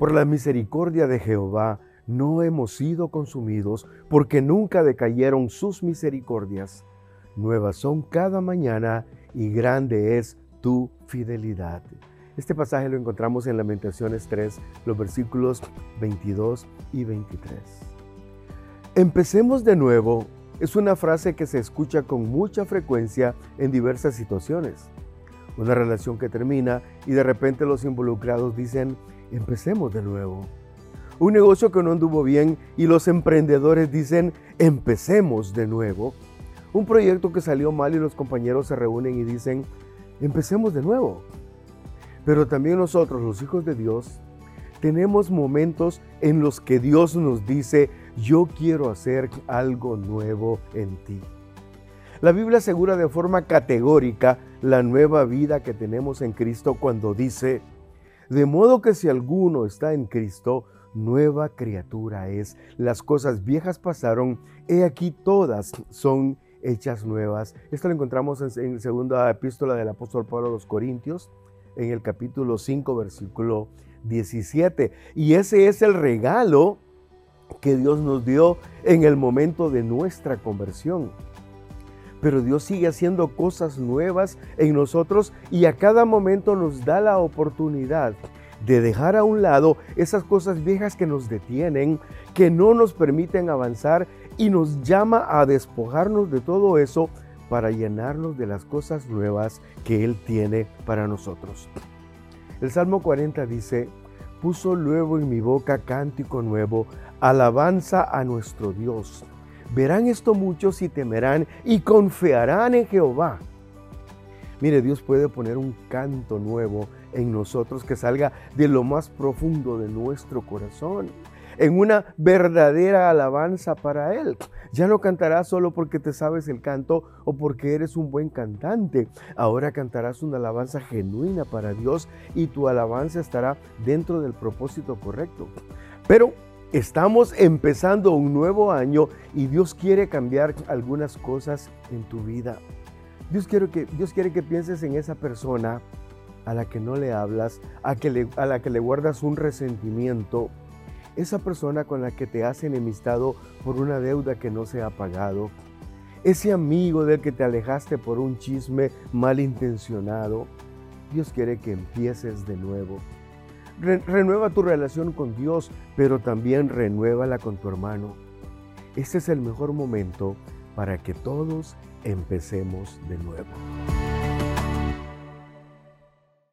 Por la misericordia de Jehová no hemos sido consumidos, porque nunca decayeron sus misericordias. Nuevas son cada mañana y grande es tu fidelidad. Este pasaje lo encontramos en Lamentaciones 3, los versículos 22 y 23. Empecemos de nuevo es una frase que se escucha con mucha frecuencia en diversas situaciones. Una relación que termina y de repente los involucrados dicen, empecemos de nuevo. Un negocio que no anduvo bien y los emprendedores dicen, empecemos de nuevo. Un proyecto que salió mal y los compañeros se reúnen y dicen, empecemos de nuevo. Pero también nosotros, los hijos de Dios, tenemos momentos en los que Dios nos dice, yo quiero hacer algo nuevo en ti. La Biblia asegura de forma categórica la nueva vida que tenemos en Cristo cuando dice, de modo que si alguno está en Cristo, nueva criatura es. Las cosas viejas pasaron, he aquí todas son hechas nuevas. Esto lo encontramos en, la segunda epístola del apóstol Pablo a los Corintios, en el capítulo 5, versículo 17. Y ese es el regalo que Dios nos dio en el momento de nuestra conversión. Pero Dios sigue haciendo cosas nuevas en nosotros y a cada momento nos da la oportunidad de dejar a un lado esas cosas viejas que nos detienen, que no nos permiten avanzar y nos llama a despojarnos de todo eso para llenarnos de las cosas nuevas que Él tiene para nosotros. El Salmo 40 dice, puso luego en mi boca cántico nuevo, alabanza a nuestro Dios. Verán esto muchos y temerán y confiarán en Jehová. Mire, Dios puede poner un canto nuevo en nosotros que salga de lo más profundo de nuestro corazón, en una verdadera alabanza para Él. Ya no cantarás solo porque te sabes el canto o porque eres un buen cantante. Ahora cantarás una alabanza genuina para Dios y tu alabanza estará dentro del propósito correcto. Pero Estamos empezando un nuevo año y Dios quiere cambiar algunas cosas en tu vida. Dios quiere que, Dios quiere que pienses en esa persona a la que no le hablas, a, que a la que le guardas un resentimiento, esa persona con la que te has enemistado por una deuda que no se ha pagado, ese amigo del que te alejaste por un chisme malintencionado. Dios quiere que empieces de nuevo renueva tu relación con Dios, pero también renuévala con tu hermano. Este es el mejor momento para que todos empecemos de nuevo.